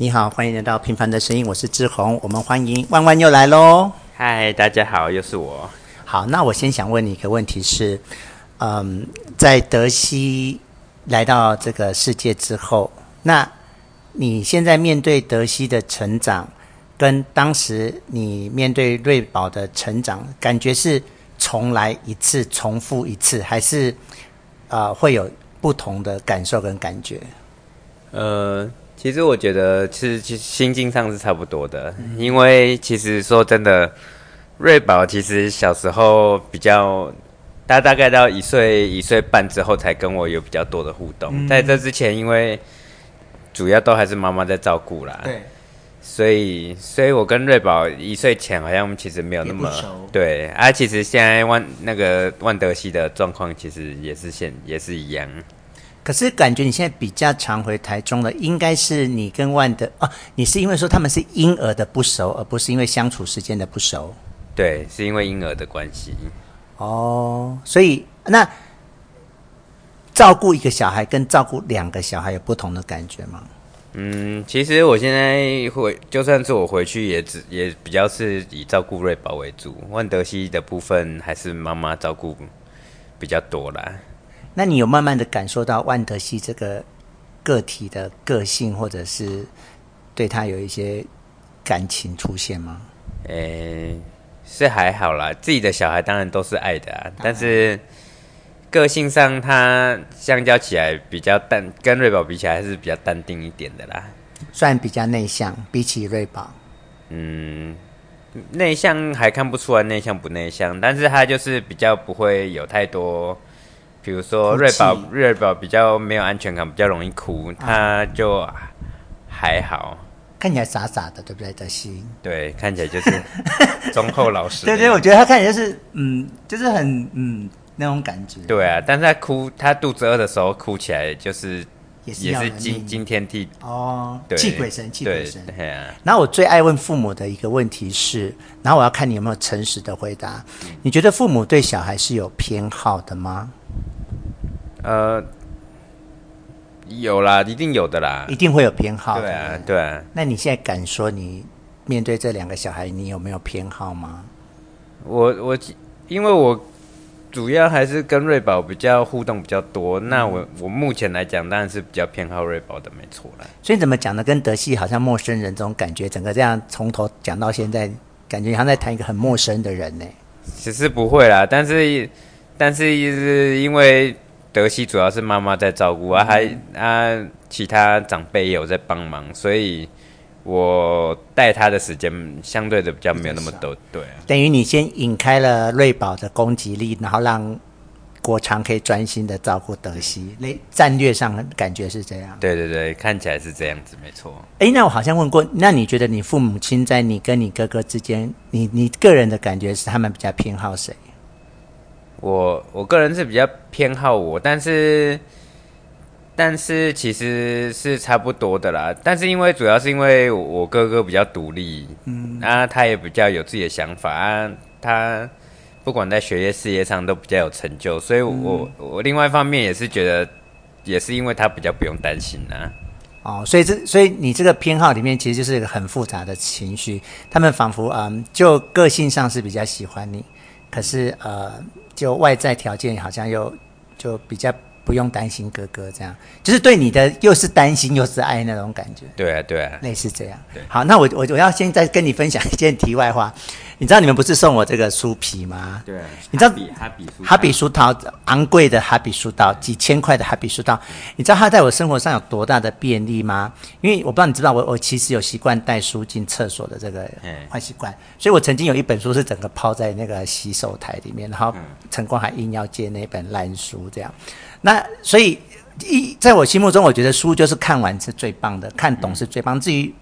你好，欢迎来到《平凡的声音》，我是志宏，我们欢迎万万又来喽。嗨，大家好，又是我。好，那我先想问你一个问题是，嗯，在德熙来到这个世界之后，那你现在面对德熙的成长，跟当时你面对瑞宝的成长，感觉是重来一次，重复一次，还是啊、呃、会有不同的感受跟感觉？呃。其实我觉得，其实其实心境上是差不多的，因为其实说真的，瑞宝其实小时候比较，他大概到一岁一岁半之后才跟我有比较多的互动，嗯、在这之前，因为主要都还是妈妈在照顾啦，对，所以所以我跟瑞宝一岁前好像其实没有那么熟，对，啊，其实现在万那个万德西的状况其实也是现也是一样。可是感觉你现在比较常回台中了，应该是你跟万德哦、啊，你是因为说他们是婴儿的不熟，而不是因为相处时间的不熟。对，是因为婴儿的关系。哦，所以那照顾一个小孩跟照顾两个小孩有不同的感觉吗？嗯，其实我现在回，就算是我回去也，也只也比较是以照顾瑞宝为主，万德西的部分还是妈妈照顾比较多啦。那你有慢慢的感受到万德西这个个体的个性，或者是对他有一些感情出现吗？诶、欸，是还好啦，自己的小孩当然都是爱的啊，但是个性上他相较起来比较淡，跟瑞宝比起来还是比较淡定一点的啦。算比较内向，比起瑞宝，嗯，内向还看不出来内向不内向，但是他就是比较不会有太多。比如说瑞宝，瑞宝比较没有安全感，比较容易哭，他就还好，看起来傻傻的，对不对？德熙，对，看起来就是 忠厚老实。对对，我觉得他看起来就是嗯，就是很嗯那种感觉。对啊，但是他哭，他肚子饿的时候哭起来就是也是，也是惊惊天地哦，气鬼神，气鬼神。对啊。然后我最爱问父母的一个问题是，然后我要看你有没有诚实的回答。你觉得父母对小孩是有偏好的吗？呃，有啦，一定有的啦，一定会有偏好。对啊，对啊。那你现在敢说你面对这两个小孩，你有没有偏好吗？我我因为我主要还是跟瑞宝比较互动比较多，嗯、那我我目前来讲当然是比较偏好瑞宝的，没错啦。所以怎么讲呢？跟德系好像陌生人这种感觉，整个这样从头讲到现在，感觉好像在谈一个很陌生的人呢。其实不会啦，但是但是是因为。德西主要是妈妈在照顾啊，还啊其他长辈也有在帮忙，所以我带他的时间相对的比较没有那么多。对啊，等于你先引开了瑞宝的攻击力，然后让国昌可以专心的照顾德西。那战略上感觉是这样。对对对，看起来是这样子，没错。哎，那我好像问过，那你觉得你父母亲在你跟你哥哥之间，你你个人的感觉是他们比较偏好谁？我我个人是比较偏好我，但是但是其实是差不多的啦。但是因为主要是因为我哥哥比较独立，嗯，啊，他也比较有自己的想法啊，他不管在学业事业上都比较有成就，所以我、嗯、我另外一方面也是觉得，也是因为他比较不用担心呐、啊。哦，所以这所以你这个偏好里面其实就是一个很复杂的情绪，他们仿佛嗯，就个性上是比较喜欢你，可是呃。就外在条件好像又就比较不用担心哥哥这样，就是对你的又是担心又是爱那种感觉。对啊，对啊，类似这样。对，好，那我我我要先再跟你分享一件题外话。你知道你们不是送我这个书皮吗？对，你知道哈比书哈比书套昂贵的哈比书套，几千块的哈比书套，你知道它在我生活上有多大的便利吗？因为我不知道你知道我我其实有习惯带书进厕所的这个坏习惯，所以我曾经有一本书是整个泡在那个洗手台里面，然后陈光还硬要借那本烂书这样。那所以一在我心目中，我觉得书就是看完是最棒的，看懂是最棒，至于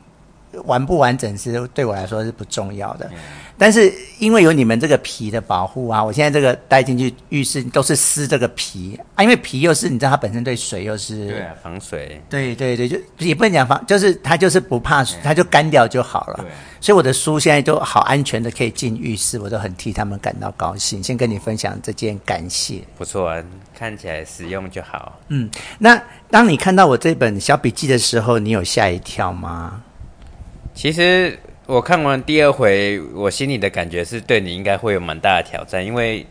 完不完整是对我来说是不重要的。但是因为有你们这个皮的保护啊，我现在这个带进去浴室都是撕这个皮啊，因为皮又是你知道它本身对水又是对啊防水，对对对，就也不能讲防，就是它就是不怕水，它就干掉就好了。所以我的书现在都好安全的可以进浴室，我都很替他们感到高兴。先跟你分享这件感谢，不错啊，看起来实用就好。嗯，那当你看到我这本小笔记的时候，你有吓一跳吗？其实我看完第二回，我心里的感觉是对你应该会有蛮大的挑战，因为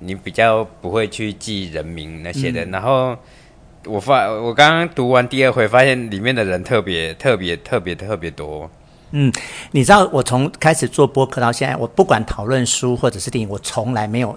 你比较不会去记人名那些的。嗯、然后我发，我刚刚读完第二回，发现里面的人特别特别特别特别多。嗯，你知道我从开始做播客到现在，我不管讨论书或者是电影，我从来没有。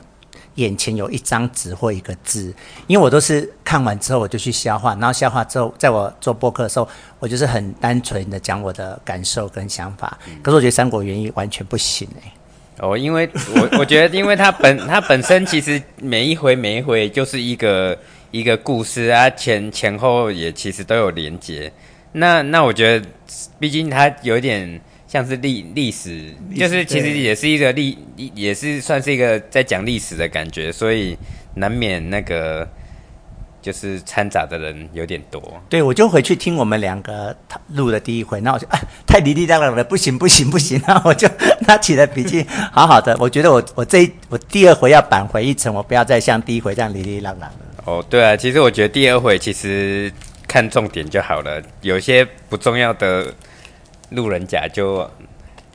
眼前有一张纸或一个字，因为我都是看完之后我就去消化，然后消化之后，在我做播客的时候，我就是很单纯的讲我的感受跟想法。嗯、可是我觉得《三国演义》完全不行哎、欸。哦，因为我我觉得，因为它本它本身其实每一回每一回就是一个一个故事啊，前前后也其实都有连接。那那我觉得，毕竟它有点。像是历历史，就是其实也是一个历，也是算是一个在讲历史的感觉，所以难免那个就是掺杂的人有点多。对，我就回去听我们两个录的第一回，那我就啊太滴滴答答了，不行不行不行，然后 我就拿起了笔记，好好的，我觉得我我这一我第二回要扳回一城，我不要再像第一回这样哩哩啦啦了。哦，对啊，其实我觉得第二回其实看重点就好了，有些不重要的。路人甲就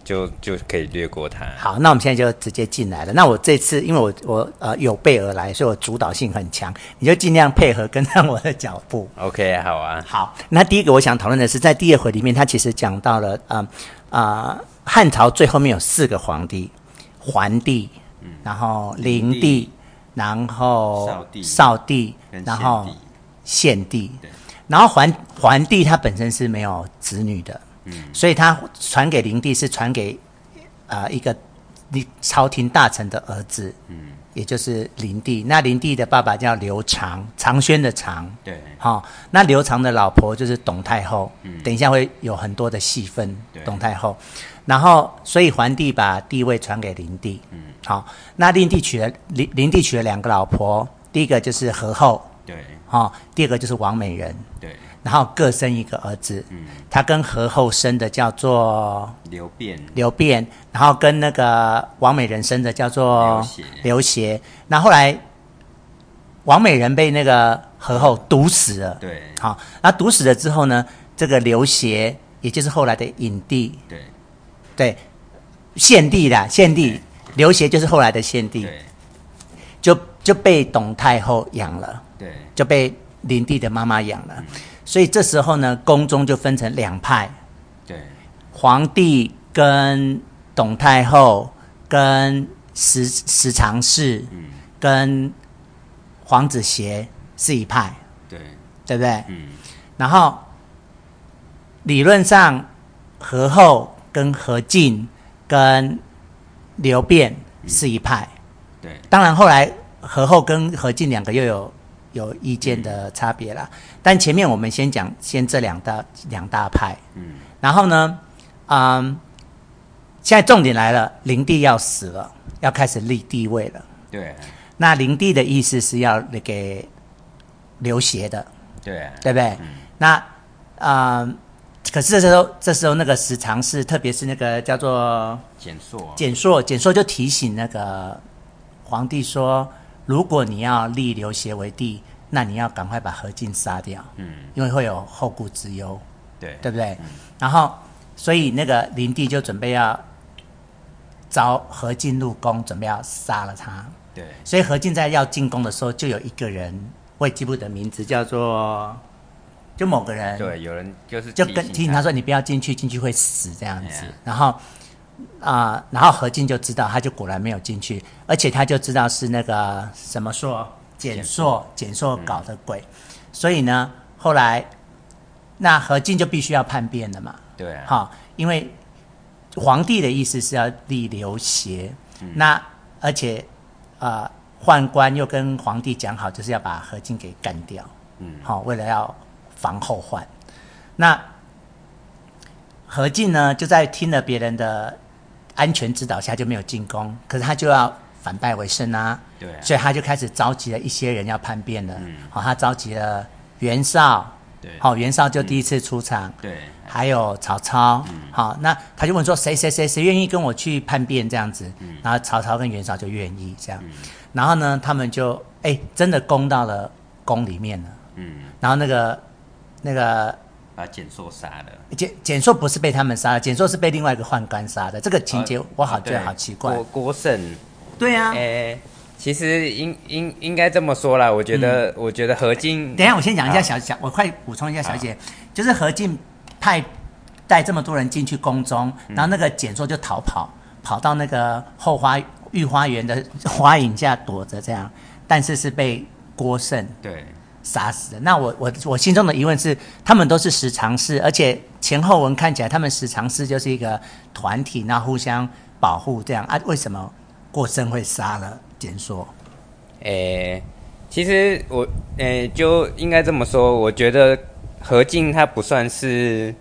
就就可以略过他。好，那我们现在就直接进来了。那我这次因为我我呃有备而来，所以我主导性很强，你就尽量配合跟上我的脚步。OK，好啊。好，那第一个我想讨论的是，在第二回里面，他其实讲到了啊啊汉朝最后面有四个皇帝，桓帝，嗯，然后灵帝，然后少帝，少帝，然后献帝。对。然后桓桓帝他本身是没有子女的。嗯，所以他传给灵帝是传给，啊、呃、一个，你朝廷大臣的儿子，嗯，也就是灵帝。那灵帝的爸爸叫刘长，长轩的长，对，好、哦，那刘长的老婆就是董太后，嗯，等一下会有很多的戏份，董太后。然后，所以桓帝把帝位传给灵帝，嗯，好、哦，那灵帝娶了灵灵帝娶了两个老婆，第一个就是何后，对，好、哦，第二个就是王美人，对。然后各生一个儿子，嗯，他跟何后生的叫做刘辩，刘辩，然后跟那个王美人生的叫做刘协，那后，后来王美人被那个何后毒死了，对，好，那毒死了之后呢，这个刘协也就是后来的隐帝，对，对，献帝的献帝，刘协就是后来的献帝，对，就就被董太后养了，对，就被灵帝的妈妈养了。嗯所以这时候呢，宫中就分成两派，对，皇帝跟董太后跟十十常侍，嗯，跟黄子协是一派，对，对不对？嗯，然后理论上何后跟何进跟刘辩是一派，嗯，对，当然后来何后跟何进两个又有。有意见的差别啦，但前面我们先讲先这两大两大派，嗯，然后呢，嗯，现在重点来了，灵帝要死了，要开始立帝位了，对，那灵帝的意思是要给刘协的，对，对不对？嗯、那啊、嗯，可是这时候这时候那个时常是，特别是那个叫做简硕，简硕，简硕就提醒那个皇帝说。如果你要立刘协为帝，那你要赶快把何进杀掉，嗯，因为会有后顾之忧，对，对不对？嗯、然后，所以那个灵帝就准备要招何进入宫，准备要杀了他，对。所以何进在要进宫的时候，就有一个人，我也记不得名字，叫做就某个人，对，有人就是就跟提醒他说：“你不要进去，进去会死这样子。嗯”然后。啊、呃，然后何进就知道，他就果然没有进去，而且他就知道是那个什么硕简硕，简硕搞的鬼，嗯、所以呢，后来那何进就必须要叛变了嘛。对、啊，好，因为皇帝的意思是要立刘协，嗯、那而且啊、呃，宦官又跟皇帝讲好，就是要把何进给干掉。嗯，好，为了要防后患，那何进呢就在听了别人的。安全指导下就没有进攻，可是他就要反败为胜啊！对啊，所以他就开始召集了一些人要叛变了。嗯，好，他召集了袁绍，对，好，袁绍就第一次出场。嗯、对，还有曹操。嗯，好，那他就问说谁谁谁谁愿意跟我去叛变这样子？嗯，然后曹操跟袁绍就愿意这样。嗯，然后呢，他们就哎真的攻到了宫里面了。嗯，然后那个那个把简硕杀了。简简硕不是被他们杀了，简硕是被另外一个宦官杀的。这个情节我好觉得好奇怪。郭郭胜，对啊，哎，其实应应应该这么说啦。我觉得，嗯、我觉得何进，等一下我先讲一下小小，我快补充一下小姐，就是何进派带这么多人进去宫中，然后那个简硕就逃跑，跑到那个后花御花园的花影下躲着，这样，但是是被郭胜对。杀死的。那我我我心中的疑问是，他们都是十常侍，而且前后文看起来，他们十常侍就是一个团体，那互相保护这样啊？为什么郭胜会杀了简硕？诶、欸，其实我诶、欸、就应该这么说，我觉得何进他不算是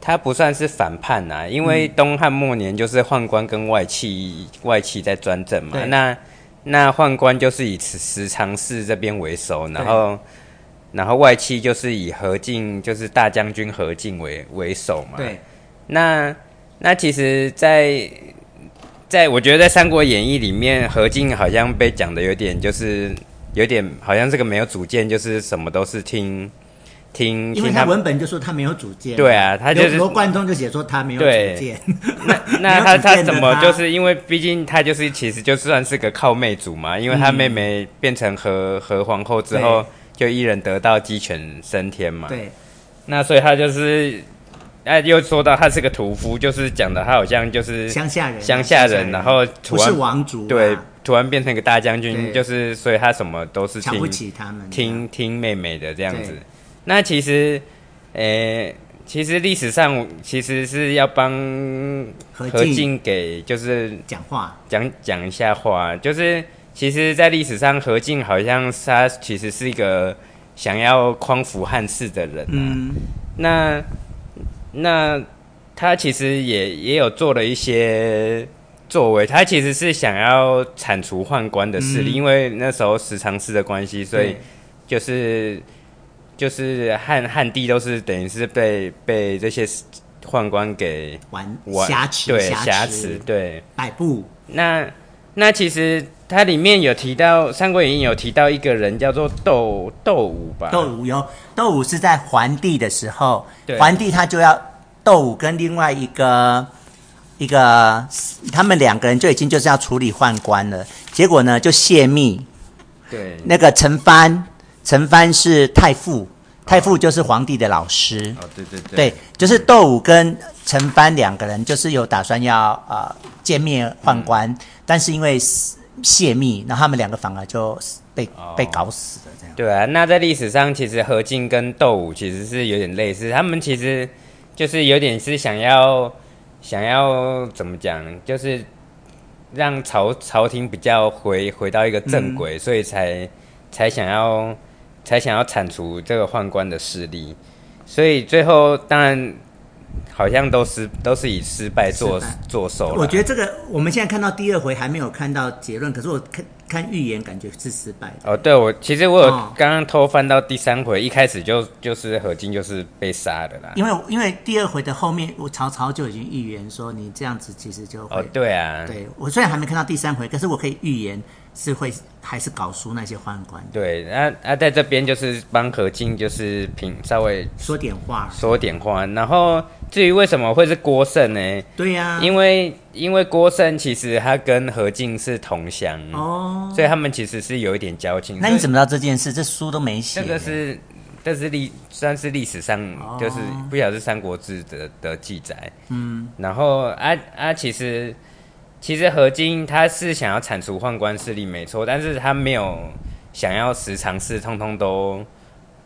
他不算是反叛呐，因为东汉末年就是宦官跟外戚外戚在专政嘛，那。那宦官就是以十常侍这边为首，然后，然后外戚就是以何进，就是大将军何进为为首嘛。对。那那其实在，在在我觉得在《三国演义》里面，何进好像被讲的有点就是有点好像这个没有主见，就是什么都是听。听，因为他文本就说他没有主见。对啊，他就是罗贯中就写说他没有主见。那 那他他怎么就是因为毕竟他就是其实就算是个靠妹主嘛，因为他妹妹变成和和皇后之后，就一人得道鸡犬升天嘛。对。那所以他就是，哎，又说到他是个屠夫，就是讲的他好像就是乡下人，乡下人，然后不是王族，对，突然变成一个大将军，就是所以他什么都是瞧不起他们，听听妹妹的这样子。那其实，诶、欸，其实历史上其实是要帮何进给就是讲话，讲讲一下话，就是其实，在历史上何进好像他其实是一个想要匡扶汉室的人，啊，嗯，那那他其实也也有做了一些作为，他其实是想要铲除宦官的势力，嗯，因为那时候十常侍的关系，所以就是。就是汉汉帝都是等于是被被这些宦官给玩挟持，对挟持，对摆布。那那其实它里面有提到《三国演义》有提到一个人叫做窦窦武吧？窦武有窦武是在桓帝的时候，桓帝他就要窦武跟另外一个一个他们两个人就已经就是要处理宦官了，结果呢就泄密，对那个陈蕃。陈蕃是太傅，太傅就是皇帝的老师。哦，对对对，对，就是窦武跟陈蕃两个人，就是有打算要呃歼灭宦官，嗯、但是因为泄密，那他们两个反而就被、哦、被搞死了。这样。对啊，那在历史上，其实何进跟窦武其实是有点类似，他们其实就是有点是想要想要怎么讲，就是让朝朝廷比较回回到一个正轨，嗯、所以才才想要。才想要铲除这个宦官的势力，所以最后当然好像都是都是以失败做做收。我觉得这个我们现在看到第二回还没有看到结论，可是我看看预言感觉是失败的。哦，对，我其实我有刚刚偷翻到第三回，哦、一开始就就是何进就是被杀的啦。因为因为第二回的后面，我曹操就已经预言说你这样子其实就会哦，对啊，对我虽然还没看到第三回，可是我可以预言。是会还是搞输那些宦官？对，那那在这边就是帮何进就是平稍微说点话，说点话。然后至于为什么会是郭胜呢？对呀、啊，因为因为郭胜其实他跟何进是同乡哦，所以他们其实是有一点交情。那你怎么知道这件事？这书都没写。这个是这是历算是历史上就是不晓得是《三国志》的的记载。嗯，然后啊啊，其实。其实何进他是想要铲除宦官势力没错，但是他没有想要十常侍通通都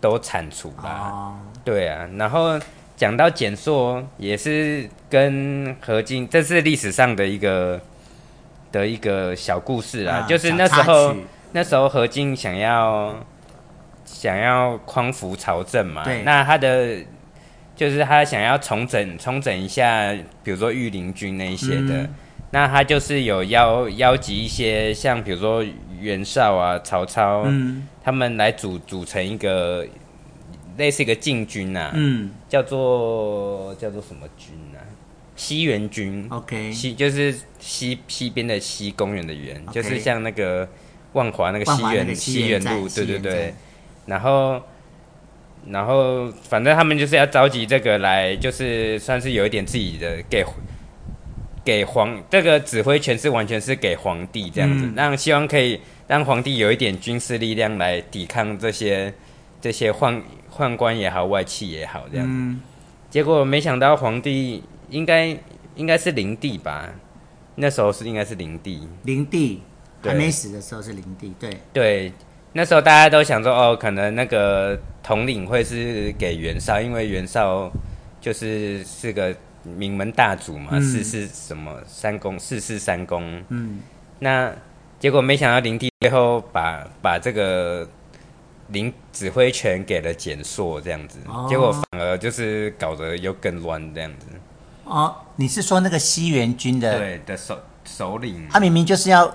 都铲除啦。Oh. 对啊，然后讲到简硕也是跟何进，这是历史上的一个的一个小故事啦。Uh, 就是那时候那时候何进想要想要匡扶朝政嘛，对那他的就是他想要重整重整一下，比如说御林军那一些的。嗯那他就是有邀邀集一些像比如说袁绍啊、曹操，嗯，他们来组组成一个类似一个禁军啊，嗯，叫做叫做什么军啊？西园军，OK，西就是西西边的西，公园的园，Okay. 就是像那个万华那个西园西园路，对对对。然后然后反正他们就是要召集这个来，就是算是有一点自己的给给皇这个指挥权是完全是给皇帝这样子，嗯、让希望可以让皇帝有一点军事力量来抵抗这些这些宦宦官也好，外戚也好这样子。嗯、结果没想到皇帝应该应该是灵帝吧？那时候是应该是灵帝，灵帝还没死的时候是灵帝，对对。那时候大家都想说，哦，可能那个统领会是给袁绍，因为袁绍就是是个名门大族嘛，四世、嗯、什么三公，四世三公。嗯，那结果没想到灵帝最后把把这个领指挥权给了蹇硕这样子，哦、结果反而就是搞得又更乱这样子。哦，你是说那个西元军的对的首首领？他明明就是要。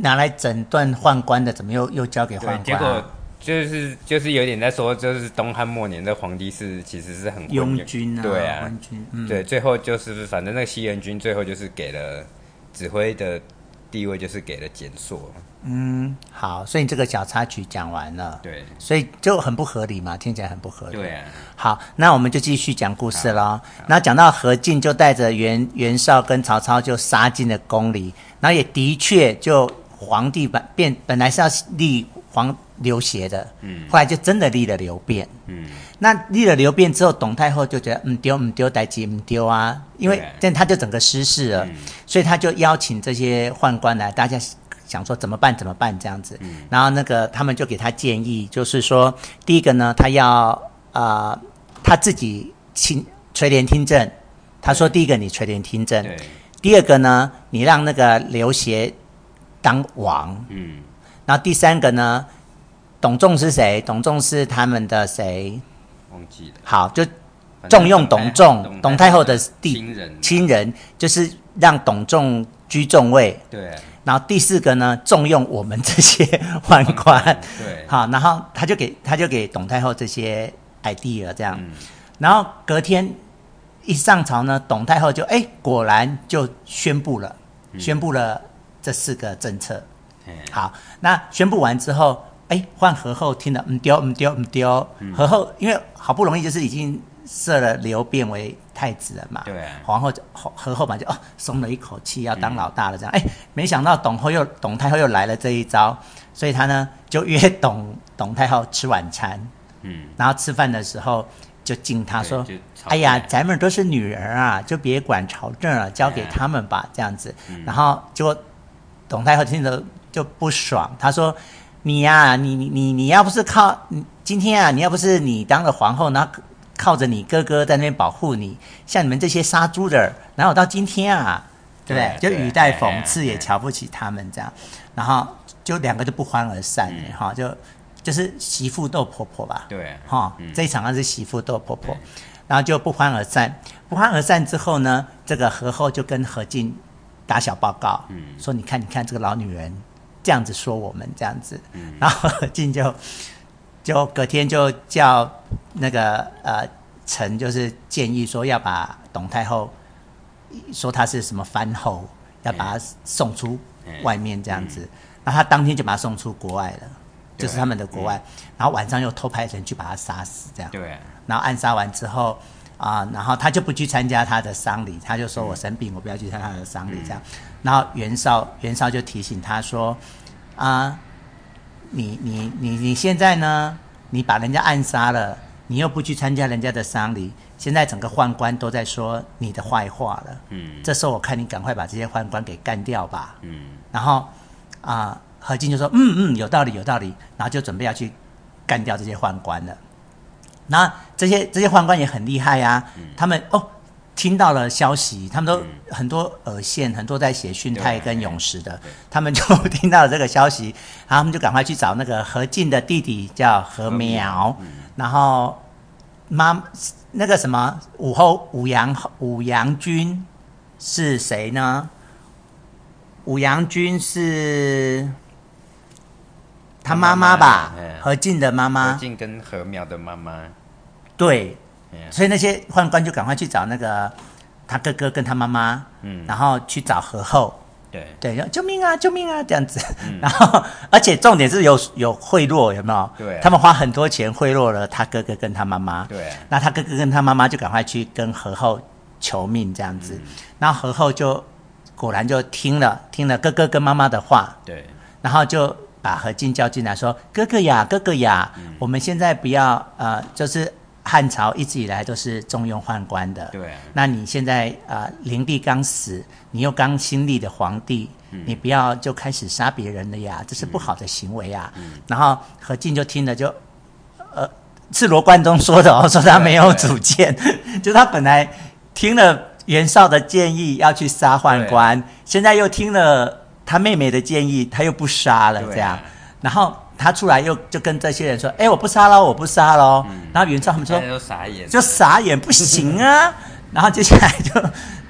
拿来诊断宦官的，怎么又又交给宦官？结果就是就是有点在说，就是东汉末年的皇帝是其实是很拥军啊，对啊，军嗯、对，最后就是反正那个西元军最后就是给了指挥的地位，就是给了简硕。嗯，好，所以你这个小插曲讲完了，对，所以就很不合理嘛，听起来很不合理。对啊，好，那我们就继续讲故事喽。那讲到何进就带着袁袁绍跟曹操就杀进了宫里，然后也的确就。皇帝本变本来是要立皇刘协的，嗯，后来就真的立了刘辩，嗯，那立了刘辩之后，董太后就觉得嗯丢嗯丢代志唔丢啊，因为这样他就整个失势了，嗯、所以他就邀请这些宦官来，大家想说怎么办怎么办这样子，嗯，然后那个他们就给他建议，就是说第一个呢，他要啊、呃、他自己亲垂帘听政，他说第一个你垂帘听政，对，第二个呢，你让那个刘协。当王，嗯，然后第三个呢，董仲是谁？董仲是他们的谁？忘记了。好，就重用董仲，董太后的弟亲人，亲人就是让董仲居重位。对。然后第四个呢，重用我们这些宦官。对。好，然后他就给他就给董太后这些 idea 这样，然后隔天一上朝呢，董太后就哎果然就宣布了，宣布了。这四个政策，好，那宣布完之后，哎，换和后听了，唔丢唔丢唔丢，和后因为好不容易就是已经设了刘变为太子了嘛，对，皇后就和后嘛就哦松了一口气，要当老大了这样，哎，没想到董后又董太后又来了这一招，所以他呢就约董 董太后吃晚餐，嗯，然后吃饭的时候就敬他说，哎呀，咱们都是女人啊，就别管朝政了，交给他们吧，这样子，然后结果。董太后听着就不爽，她说：“你呀、啊，你你你你要不是靠你今天啊，你要不是你当了皇后，然后靠着你哥哥在那边保护你，像你们这些杀猪的，哪有到今天啊？对不对？就语带讽刺，也瞧不起他们这样，然后就两个就不欢而散了哈、嗯，就就是媳妇斗婆婆吧，对，哈，这一场上是媳妇斗婆婆，然后就不欢而散。不欢而散之后呢，这个何后就跟何进。打小报告，嗯，说你看，你看这个老女人这样子说我们这样子，嗯，然后何进就就隔天就叫那个呃臣，就是建议说要把董太后说她是什么番后，要把她送出外面这样子，嗯，然后他当天就把她送出国外了，就是他们的国外，嗯，然后晚上又偷派人去把她杀死这样，对，然后暗杀完之后。啊，然后他就不去参加他的丧礼，他就说我生病，我不要去参加他的丧礼，这样。然后袁绍，袁绍就提醒他说：“啊，你你你你现在呢？你把人家暗杀了，你又不去参加人家的丧礼，现在整个宦官都在说你的坏话了。嗯，这时候我看你赶快把这些宦官给干掉吧。嗯，然后啊，何进就说：嗯嗯，有道理有道理，然后就准备要去干掉这些宦官了。”那这些这些宦官也很厉害呀、他们哦听到了消息，他们都、嗯、很多耳线，很多在写训太跟咏实的，他们就 听到了这个消息，然后他们就赶快去找那个何进的弟弟叫何苗，嗯、然后妈那个什么武后武阳武阳君是谁呢？武阳君是他妈妈吧？何静的妈妈，何静跟何苗的妈妈。对，所以那些宦官就赶快去找那个他哥哥跟他妈妈，嗯，然后去找何后，对对，救命啊，救命啊，这样子。嗯、然后，而且重点是有有贿赂，有没有？对、啊，他们花很多钱贿赂了他哥哥跟他妈妈。对、啊，那他哥哥跟他妈妈就赶快去跟何后求命，这样子。嗯、然后何后就果然就听了听了哥哥跟妈妈的话。对，然后就把何进叫进来，说：“哥哥呀，哥哥呀，嗯、我们现在不要呃，就是。”汉朝一直以来都是重用宦官的，对、啊。那你现在啊，灵帝刚死，你又刚新立的皇帝，嗯、你不要就开始杀别人了呀，这是不好的行为啊。然后何进就听了就，呃，是罗贯中说的哦，说他没有主见，就他本来听了袁绍的建议要去杀宦官，现在又听了他妹妹的建议，他又不杀了，这样，啊、然后。他出来又就跟这些人说：“哎，我不杀了，我不杀了。嗯”然后袁绍他们说：“就傻眼，就傻眼，不行啊。”然后接下来就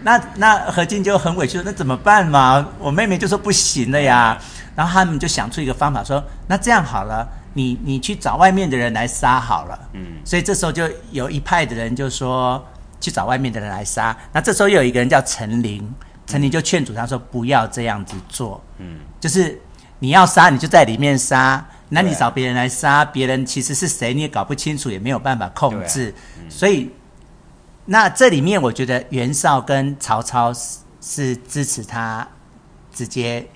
那那何进就很委屈说：“那怎么办嘛？我妹妹就说不行了呀。嗯”然后他们就想出一个方法说：“那这样好了，你你去找外面的人来杀好了。”嗯，所以这时候就有一派的人就说去找外面的人来杀。那这时候又有一个人叫陈琳，陈琳就劝阻他说：“不要这样子做。”嗯，就是你要杀，你就在里面杀。那你找别人来杀别人，其实是谁你也搞不清楚，也没有办法控制。啊嗯、所以，那这里面我觉得袁绍跟曹操是是支持他直接，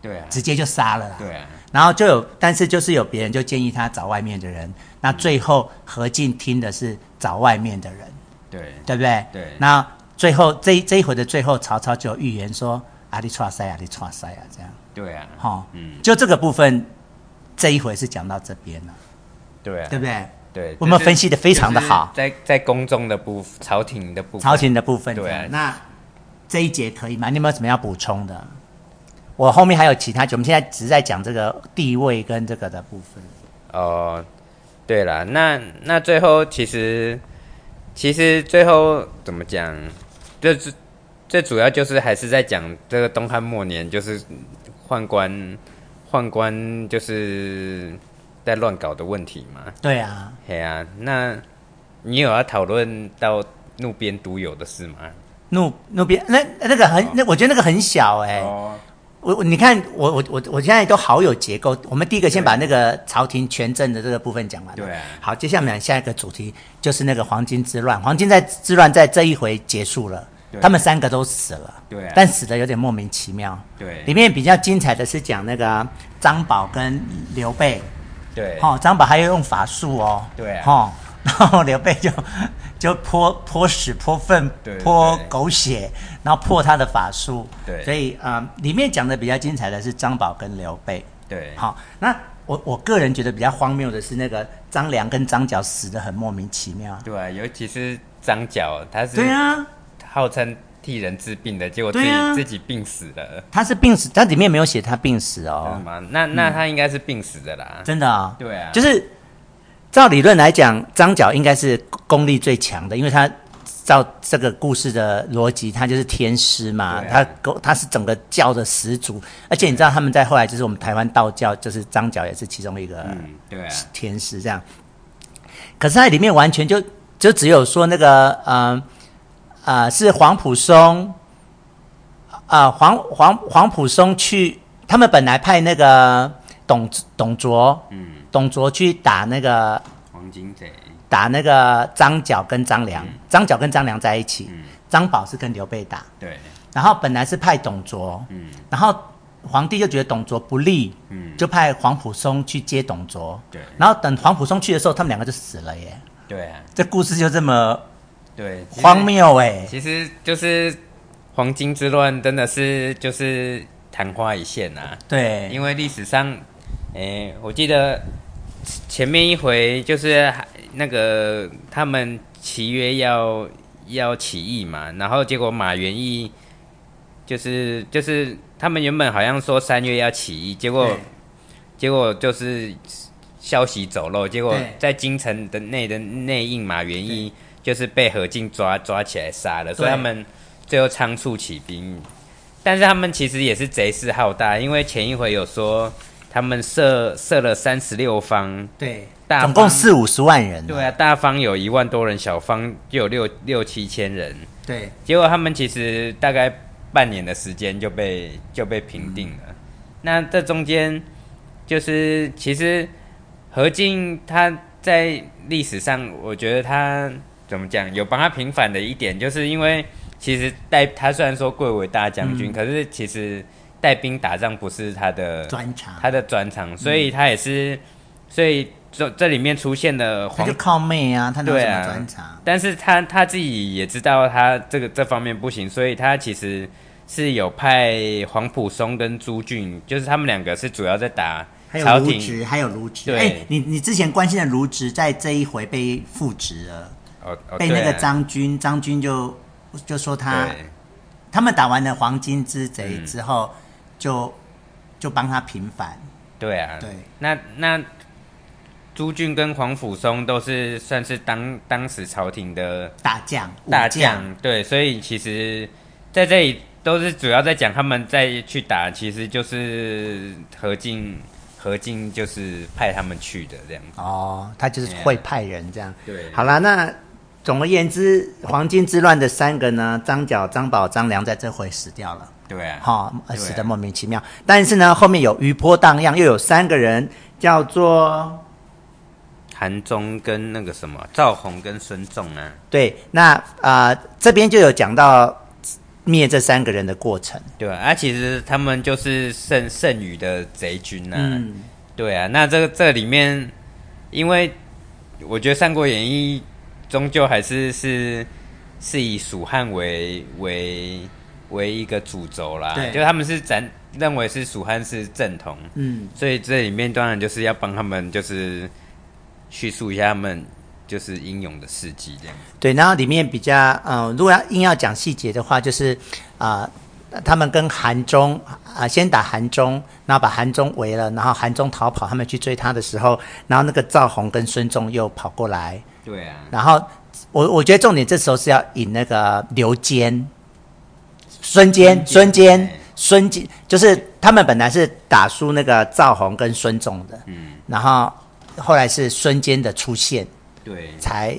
对啊，直接就杀了。对啊。然后就有，但是就是有别人就建议他找外面的人。那最后何进听的是找外面的人，对，对不对？对。那最后这一这一回的最后，曹操就有预言说：“阿里错塞，阿里错塞啊，这样。”对啊。好、哦，嗯，就这个部分。这一回是讲到这边了，对、啊，对不对？对，我们分析的非常的好。在在宫中的部分，朝廷的部分，朝廷的部分，对、啊。那这一节可以吗？你有没有什么要补充的？我后面还有其他，就我们现在只是在讲这个地位跟这个的部分。哦，对了，那那最后其实其实最后怎么讲？就是最主要就是还是在讲这个东汉末年，就是宦官。宦官就是在乱搞的问题嘛？对啊，嘿啊。那你有要讨论到路边独有的事吗？怒怒边那那个很，那我觉得那个很小哎、欸。哦。我你看我我我我现在都好有结构。我们第一个先把那个朝廷权政的这个部分讲完。对、啊。好，接下来我们讲下一个主题，就是那个黄巾之乱。黄巾在之乱在这一回结束了。他们三个都死了，对、啊，但死的有点莫名其妙。对，里面比较精彩的是讲那个张宝跟刘备。对，哦，张宝还要用法术哦。对、啊，哦，然后刘备就 就泼泼屎、泼粪、泼狗血，然后破他的法术。对，所以啊、呃，里面讲的比较精彩的是张宝跟刘备。对，好，那我我个人觉得比较荒谬的是那个张良跟张角死的很莫名其妙。对、啊，尤其是张角，他是对啊。号称替人治病的，结果自己、啊、自己病死了。他是病死，他里面没有写他病死哦。那那他应该是病死的啦。嗯、真的啊、哦？对啊。就是照理论来讲，张角应该是功力最强的，因为他照这个故事的逻辑，他就是天师嘛，啊、他他是整个教的始祖。而且你知道他们在后来就是我们台湾道教，就是张角也是其中一个天师这样。可是他里面完全就就只有说那个嗯。呃啊、呃，是皇甫嵩，啊、呃，皇皇皇甫嵩去，他们本来派那个董董卓，嗯，董卓去打那个黄金贼，打那个张角跟张良，嗯、张角跟张良在一起，嗯、张宝是跟刘备打，对，然后本来是派董卓，嗯，然后皇帝就觉得董卓不利，嗯，就派黄甫松去接董卓，对，然后等黄甫松去的时候，他们两个就死了耶，对啊，这故事就这么。对，荒谬哎！其实就是黄金之乱，真的是就是昙花一现呐、啊。对，因为历史上，哎，我记得前面一回就是那个他们契约要要起义嘛，然后结果马元义就是就是他们原本好像说三月要起义，结果结果就是消息走漏，结果在京城的内的内应马元义。就是被何进抓抓起来杀了，所以他们最后仓促起兵，但是他们其实也是贼势浩大，因为前一回有说他们设设了三十六方，对，大总共四五十万人，对啊，大方有一万多人，小方就有六六七千人，对，结果他们其实大概半年的时间就被就被平定了。嗯、那这中间就是其实何进他在历史上，我觉得他怎么讲，有帮他平反的一点，就是因为其实代他虽然说贵为大将军，嗯、可是其实带兵打仗不是他的专长，他的专长，所以他也是，所以。这这里面出现的黄，他就靠妹啊，他哪有什么专长？但是他他自己也知道他这个这方面不行，所以他其实是有派黄浦松跟朱俊，就是他们两个是主要在打朝廷。还有卢植，还有卢植。哎，你你之前关心的卢植，在这一回被复职了，哦哦、被那个张军，张军就就说他，他们打完了黄金之贼之后，嗯、就就帮他平反。对啊，对，那那。朱俊跟黄甫松都是算是当当时朝廷的大将，大将对，所以其实在这里都是主要在讲他们再去打，其实就是何进，何进就是派他们去的这样子。哦，他就是会派人这样。对，好了，那总而言之，黄巾之乱的三个呢，张角、张宝、张良在这回死掉了。对啊，好、哦，死的莫名其妙。啊、但是呢，后面有余波荡漾，又有三个人叫做。韩忠跟那个什么赵弘跟孙仲啊，对，那啊、呃、这边就有讲到灭这三个人的过程，对吧？啊，其实他们就是剩剩余的贼军呐、啊，嗯、对啊。那这个这里面，因为我觉得《三国演义》终究还是是是以蜀汉为为为一个主轴啦，对，就他们是咱认为是蜀汉是正统，嗯，所以这里面当然就是要帮他们就是。叙述一下他们就是英勇的事迹，这样对。然后里面比较，嗯、呃，如果要硬要讲细节的话，就是啊、呃，他们跟韩忠啊、呃，先打韩忠，然后把韩忠围了，然后韩忠逃跑，他们去追他的时候，然后那个赵弘跟孙仲又跑过来。对啊。然后我我觉得重点这时候是要引那个刘坚、孙坚、孙坚、孙坚，就是他们本来是打输那个赵弘跟孙仲的，嗯，然后。后来是孙坚的出现，对，才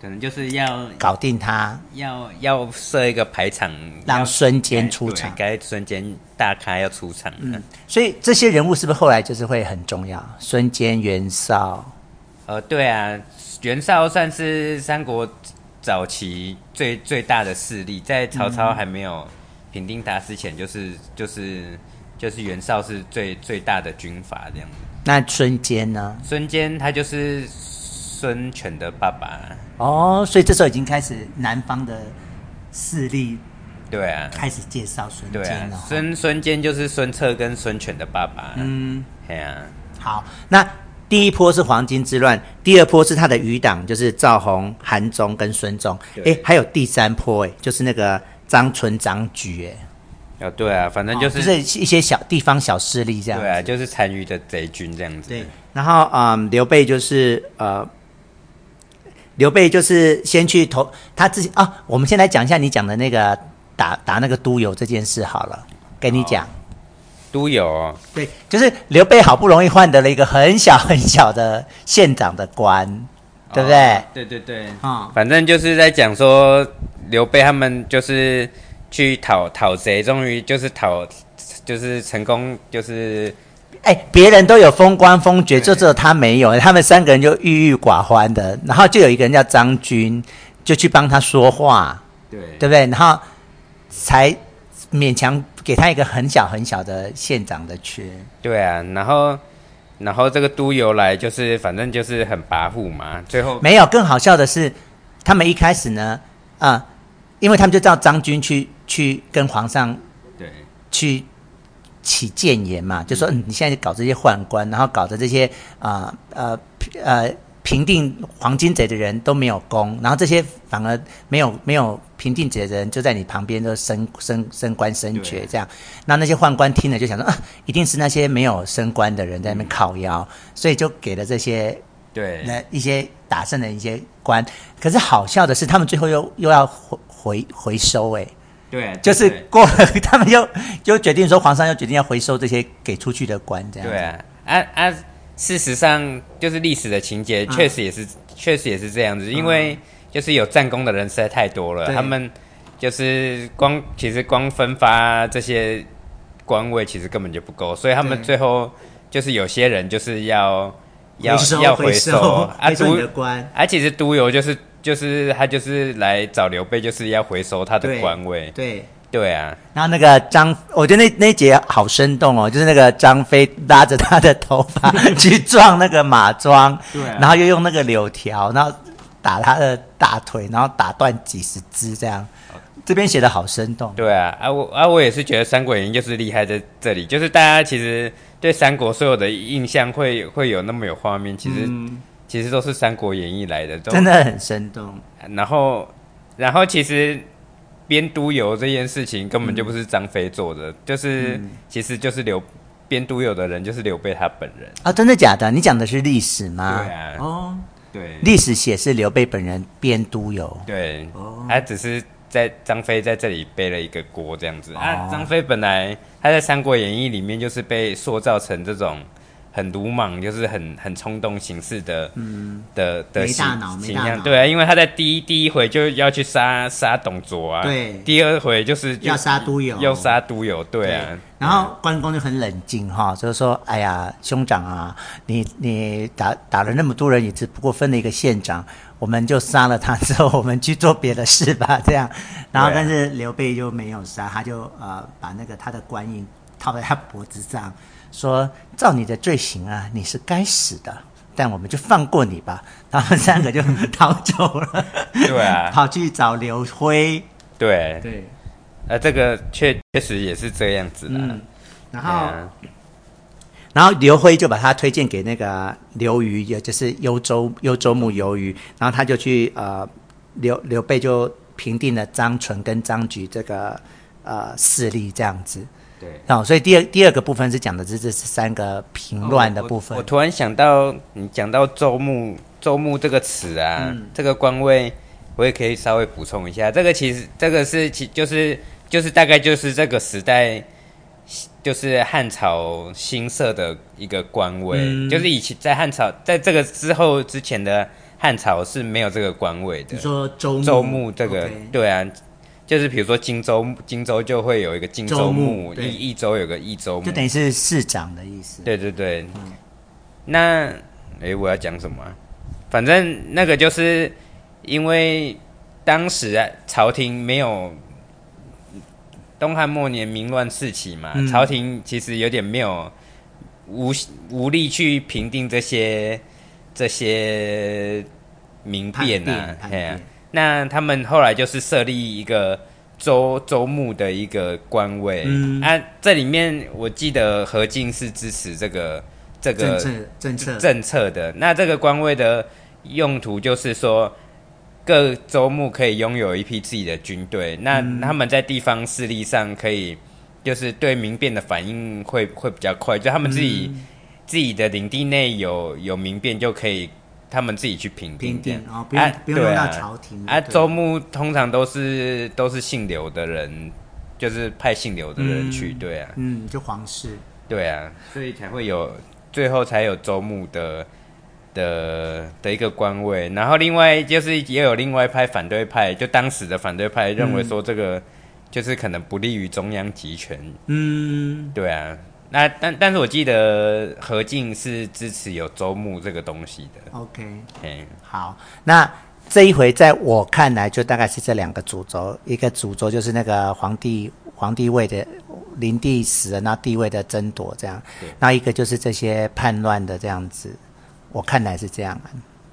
可能就是要搞定他，要要设一个排场，让孙坚出场，该孙坚大咖要出场。嗯，所以这些人物是不是后来就是会很重要？孙坚、袁绍，呃，对啊，袁绍算是三国早期最最大的势力，在曹操还没有平定他之前，就是就是就是袁绍是最最大的军阀这样子。那孙坚呢？孙坚他就是孙权的爸爸哦，所以这时候已经开始南方的势力，对啊，开始介绍孙坚了。孙孙坚就是孙策跟孙权的爸爸。嗯，对啊。好，那第一波是黄巾之乱，第二波是他的余党，就是赵弘、韩忠跟孙忠。哎，还有第三波，哎，就是那个张纯、张举，哎。哦，对啊，反正就是、哦、就是一些小地方小势力这样。对啊，就是残余的贼军这样子。对，然后嗯，刘备就是呃，刘备就是先去投他自己啊、哦。我们先来讲一下你讲的那个打打那个督邮这件事好了，跟你讲。哦、都有、哦。对，就是刘备好不容易换得了一个很小很小的县长的官，哦、对不对？对对对。啊、哦，反正就是在讲说刘备他们就是。去讨讨贼，终于就是讨，就是成功，就是，哎，别人都有封官封爵，就只有他没有。他们三个人就郁郁寡欢的，然后就有一个人叫张军，就去帮他说话，对，对不对？然后才勉强给他一个很小很小的县长的缺。对啊，然后然后这个都由来，就是反正就是很跋扈嘛。最后没有，更好笑的是，他们一开始呢，啊、呃。因为他们就叫张军去去跟皇上，对，去起谏言嘛，就说嗯，你现在搞这些宦官，然后搞的这些啊呃呃平定黄金贼的人都没有功，然后这些反而没有没有平定贼的人就在你旁边都升升升官升爵这样，那那些宦官听了就想说啊，一定是那些没有升官的人在那边靠腰，嗯、所以就给了这些对。那一些打胜的一些官，可是好笑的是，他们最后又又要。回回收哎，对，就是过了，他们又就决定说，皇上又决定要回收这些给出去的官，这样对。啊，啊啊，事实上就是历史的情节，确实也是，确实也是这样子，因为就是有战功的人实在太多了，他们就是光其实光分发这些官位其实根本就不够，所以他们最后就是有些人就是要要要回收啊，督啊，其实督邮就是就是他就是来找刘备，就是要回收他的官位，对对啊。然后那个张，我觉得那那一节好生动哦，就是那个张飞拉着他的头发 去撞那个马庄，对，然后又用那个柳条，然后打他的大腿，然后打断几十只这样。这边写的好生动。对啊，啊我啊我也是觉得《三国演义》就是厉害在这里，就是大家其实对三国所有的印象会会有那么有画面，其实、嗯、其实都是《三国演义》来的，真的很生动。然后然后其实编督邮这件事情根本就不是张飞做的，嗯、就是、嗯、其实就是刘编督邮的人就是刘备他本人啊，真的假的？你讲的是历史吗？对啊，哦，对，历史写是刘备本人编督邮，对，哦，他只是。在张飞在这里背了一个锅，这样子、哦、啊。张飞本来他在《三国演义》里面就是被塑造成这种很鲁莽，就是很很冲动行事的，嗯，的的形形象。对啊，因为他在第一第一回就要去杀杀董卓啊，对。第二回就是就要杀督邮，要杀督邮，对啊。对然后关公就很冷静哈，就是说，哎呀，兄长啊，你你打打了那么多人，也只不过分了一个县长。我们就杀了他之后，我们去做别的事吧。这样，然后但是刘备就没有杀，他就呃把那个他的官印套在他脖子上，说：“照你的罪行啊，你是该死的，但我们就放过你吧。”他们三个就逃走了。对啊，跑去找刘辉。对对，呃，这个确确实也是这样子的。嗯，然后。然后刘辉就把他推荐给那个刘瑜，也就是幽州幽州牧刘虞，然后他就去呃刘刘备就平定了张纯跟张举这个呃势力这样子。对，哦，所以第二第二个部分是讲的这这是三个平乱的部分。哦、我，我突然想到你讲到周穆周穆这个词啊，嗯、这个官位我也可以稍微补充一下。这个其实这个是其就是就是大概就是这个时代。就是汉朝新设的一个官位，嗯、就是以前在汉朝，在这个之后之前的汉朝是没有这个官位的。你说州牧，州牧这个对啊，就是比如说荆州，荆州就会有一个荆州牧，一一州有个一州牧，就等于是市长的意思。对对对，嗯、那哎，我要讲什么？反正那个就是因为当时啊，朝廷没有。东汉末年，民乱四起嘛，嗯，朝廷其实有点没有无无力去平定这些这些民变啊。那他们后来就是设立一个州州牧的一个官位，嗯，啊，这里面我记得何进是支持这个这个政策政策。政策的。那这个官位的用途就是说。各州牧可以拥有一批自己的军队，那他们在地方势力上可以，就是对民变的反应会会比较快，就他们自己、嗯、自己的领地内有有民变，就可以他们自己去评定。平定哦，不用、啊、不用用到朝廷。啊，州牧通常都是都是姓刘的人，就是派姓刘的人去，嗯、对啊，嗯，就皇室。对啊，所以才会有最后才有州牧的。的的一个官位，然后另外就是也有另外一派反对派，就当时的反对派认为说这个就是可能不利于中央集权。嗯，对啊，那但但是我记得何静是支持有周牧这个东西的。OK，嗯，好，那这一回在我看来就大概是这两个主轴，一个主轴就是那个皇帝皇帝位的灵帝死了，那帝位的争夺这样，那一个就是这些叛乱的这样子。我看来是这样，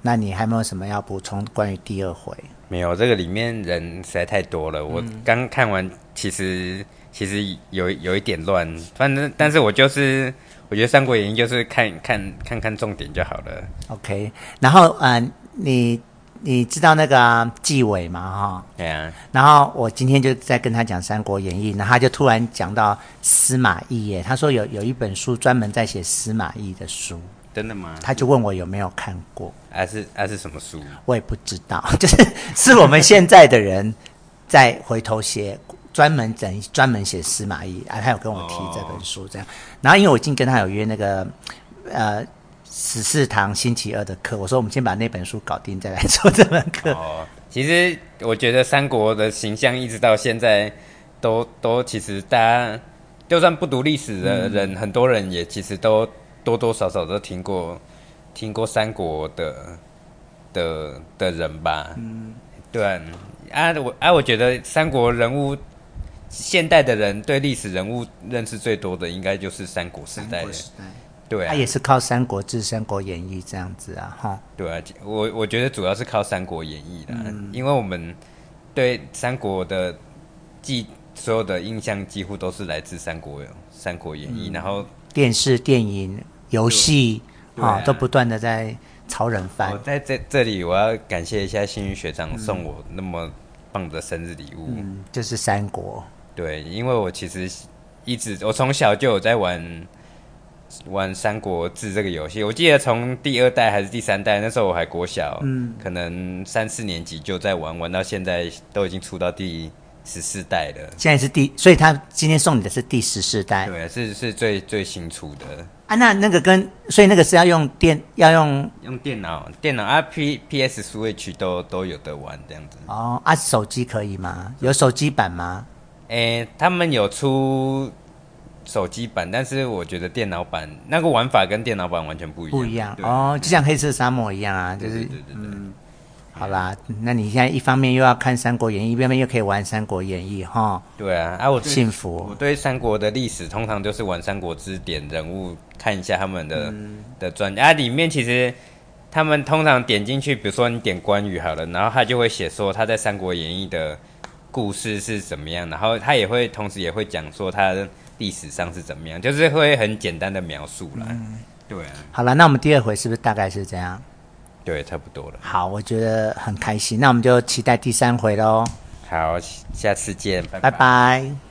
那你还没有什么要补充关于第二回？没有，这个里面人实在太多了。我刚看完，其实其实有有一点乱。反正，但是我就是我觉得《三国演义》就是看看看看重点就好了。OK，然后嗯、呃，你你知道那个纪委吗？哈，对啊。然后我今天就在跟他讲《三国演义》，然后他就突然讲到司马懿耶，他说有有一本书专门在写司马懿的书。真的吗？他就问我有没有看过，还是还是什么书？我也不知道，就是是我们现在的人在回头写，专门整专门写司马懿啊，他有跟我提这本书这样。然后因为我已经跟他有约那个呃十四堂星期二的课，我说我们先把那本书搞定，再来做这门课。哦，其实我觉得三国的形象一直到现在都都其实大家就算不读历史的人，嗯、很多人也其实都多多少少都听过听过三国的的的人吧。嗯，对啊，啊我啊我觉得三国人物现代的人对历史人物认识最多的，应该就是三国时代的。对、啊，他也是靠《三国志》《三国演义》这样子啊，哈。对啊，我我觉得主要是靠《三国演义》的，嗯、因为我们对三国的记所有的印象几乎都是来自《三国》《三国演义》，嗯，然后电视、电影、游戏啊，啊，都不断的在炒人番。我在这这里，我要感谢一下幸运学长送我那么棒的生日礼物，嗯，就是《三国》。对，因为我其实一直我从小就有在玩。玩《三国志》这个游戏，我记得从第二代还是第三代，那时候我还国小，嗯，可能三四年级就在玩，玩到现在都已经出到第十四代了。现在是第，所以他今天送你的是第十四代，对，是是最最新出的。啊，那那个跟，所以那个是要用电，要用用电脑，电脑啊，P P S Switch 都都有得玩这样子。哦，啊，手机可以吗？有手机版吗？诶、欸，他们有出。手机版，但是我觉得电脑版那个玩法跟电脑版完全不一样。不一样哦，就像黑色沙漠一样啊，就是对对对对对嗯，好啦，那你现在一方面又要看《三国演义》，一方面又可以玩《三国演义》哈。对啊，啊，我幸福。我对三国的历史通常就是玩《三国志》点人物，看一下他们的、嗯、的传啊，里面其实他们通常点进去，比如说你点关羽好了，然后他就会写说他在《三国演义》的故事是怎么样，然后他也会同时也会讲说他。历史上是怎么样？就是会很简单的描述啦。嗯，对啊。好了，那我们第二回是不是大概是这样？对，差不多了。好，我觉得很开心。那我们就期待第三回喽。好，下次见，拜拜。拜拜。